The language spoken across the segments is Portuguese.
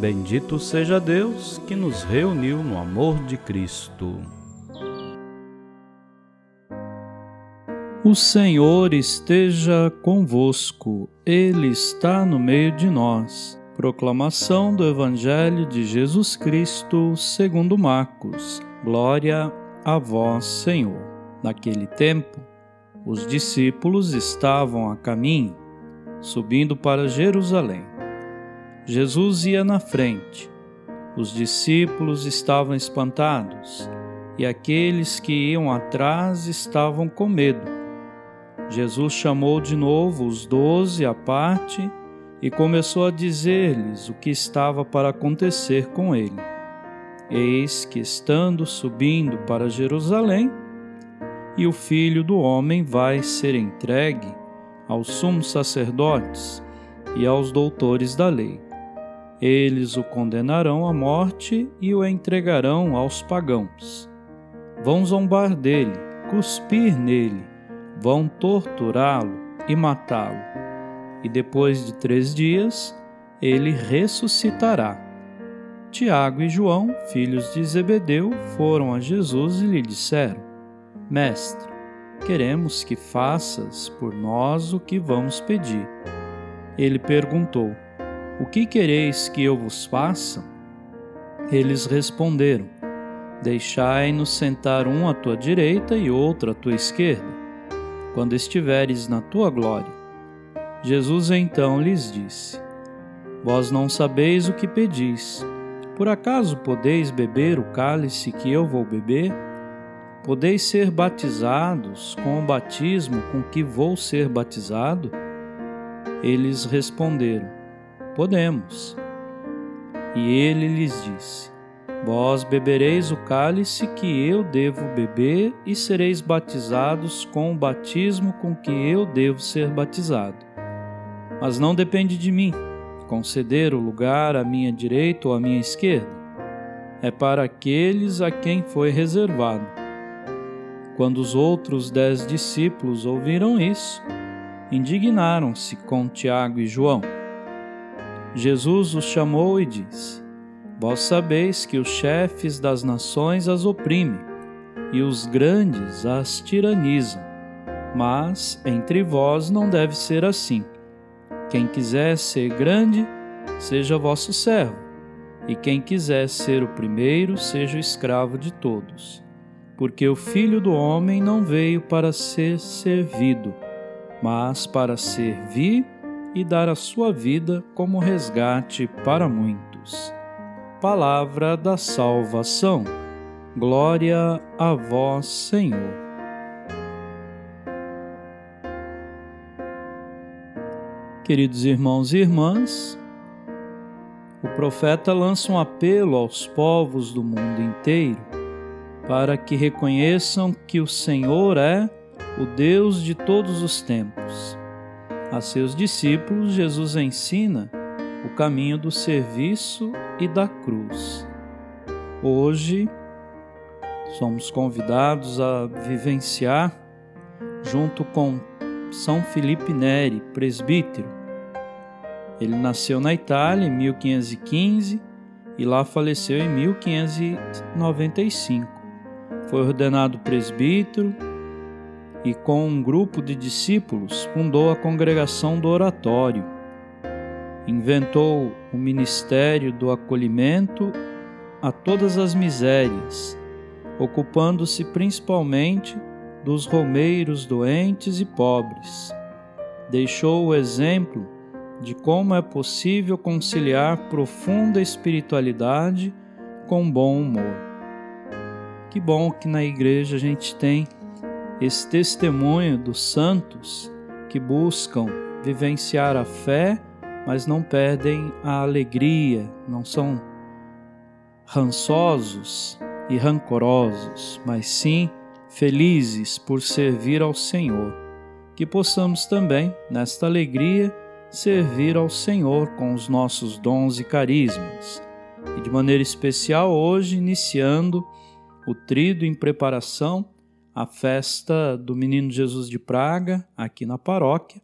Bendito seja Deus que nos reuniu no amor de Cristo. O Senhor esteja convosco, Ele está no meio de nós. Proclamação do Evangelho de Jesus Cristo, segundo Marcos. Glória a vós, Senhor. Naquele tempo, os discípulos estavam a caminho, subindo para Jerusalém. Jesus ia na frente. Os discípulos estavam espantados e aqueles que iam atrás estavam com medo. Jesus chamou de novo os doze à parte e começou a dizer-lhes o que estava para acontecer com ele. Eis que, estando subindo para Jerusalém, e o filho do homem vai ser entregue aos sumos sacerdotes e aos doutores da lei. Eles o condenarão à morte e o entregarão aos pagãos. Vão zombar dele, cuspir nele, vão torturá-lo e matá-lo. E depois de três dias, ele ressuscitará. Tiago e João, filhos de Zebedeu, foram a Jesus e lhe disseram: Mestre, queremos que faças por nós o que vamos pedir. Ele perguntou: O que quereis que eu vos faça? Eles responderam: Deixai-nos sentar um à tua direita e outro à tua esquerda, quando estiveres na tua glória. Jesus então lhes disse: Vós não sabeis o que pedis. Por acaso podeis beber o cálice que eu vou beber? Podeis ser batizados com o batismo com que vou ser batizado? Eles responderam: Podemos. E ele lhes disse: Vós bebereis o cálice que eu devo beber e sereis batizados com o batismo com que eu devo ser batizado. Mas não depende de mim conceder o lugar à minha direita ou à minha esquerda. É para aqueles a quem foi reservado. Quando os outros dez discípulos ouviram isso, indignaram-se com Tiago e João. Jesus os chamou e disse: Vós sabeis que os chefes das nações as oprimem e os grandes as tiranizam, mas entre vós não deve ser assim. Quem quiser ser grande, seja vosso servo, e quem quiser ser o primeiro, seja o escravo de todos porque o Filho do Homem não veio para ser servido, mas para servir e dar a sua vida como resgate para muitos. Palavra da salvação. Glória a vós, Senhor. Queridos irmãos e irmãs, o profeta lança um apelo aos povos do mundo inteiro para que reconheçam que o Senhor é o Deus de todos os tempos. A seus discípulos, Jesus ensina o caminho do serviço e da cruz. Hoje, somos convidados a vivenciar, junto com São Felipe Neri, presbítero. Ele nasceu na Itália em 1515 e lá faleceu em 1595 foi ordenado presbítero e, com um grupo de discípulos, fundou a congregação do Oratório. Inventou o ministério do acolhimento a todas as misérias, ocupando-se principalmente dos romeiros doentes e pobres. Deixou o exemplo de como é possível conciliar profunda espiritualidade com bom humor. Que bom que na igreja a gente tem esse testemunho dos santos que buscam vivenciar a fé, mas não perdem a alegria, não são rançosos e rancorosos, mas sim felizes por servir ao Senhor. Que possamos também, nesta alegria, servir ao Senhor com os nossos dons e carismas. E de maneira especial hoje, iniciando o trido em preparação à festa do Menino Jesus de Praga, aqui na paróquia.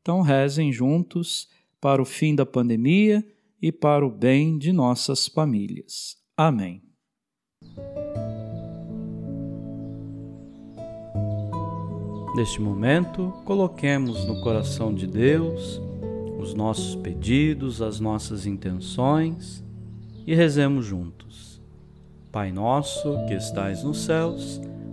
Então, rezem juntos para o fim da pandemia e para o bem de nossas famílias. Amém. Neste momento, coloquemos no coração de Deus os nossos pedidos, as nossas intenções e rezemos juntos. Pai nosso que estais nos céus,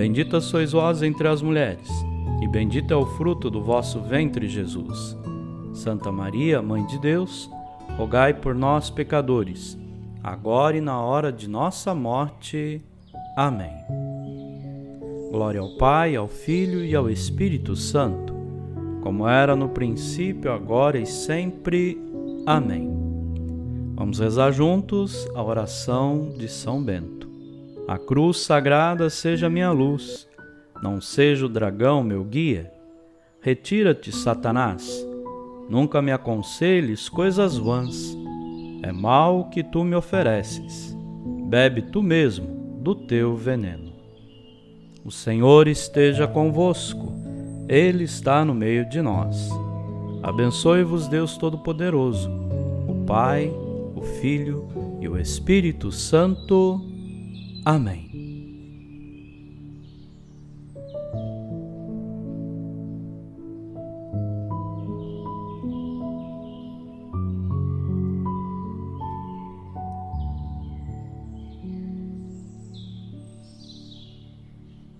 Bendita sois vós entre as mulheres, e bendito é o fruto do vosso ventre, Jesus. Santa Maria, Mãe de Deus, rogai por nós, pecadores, agora e na hora de nossa morte. Amém. Glória ao Pai, ao Filho e ao Espírito Santo, como era no princípio, agora e sempre. Amém. Vamos rezar juntos a oração de São Bento. A cruz sagrada seja minha luz, não seja o dragão meu guia. Retira-te, Satanás, nunca me aconselhes coisas vãs. É mal que tu me ofereces, bebe tu mesmo do teu veneno. O Senhor esteja convosco, Ele está no meio de nós. Abençoe-vos, Deus Todo-Poderoso, o Pai, o Filho e o Espírito Santo. Amém.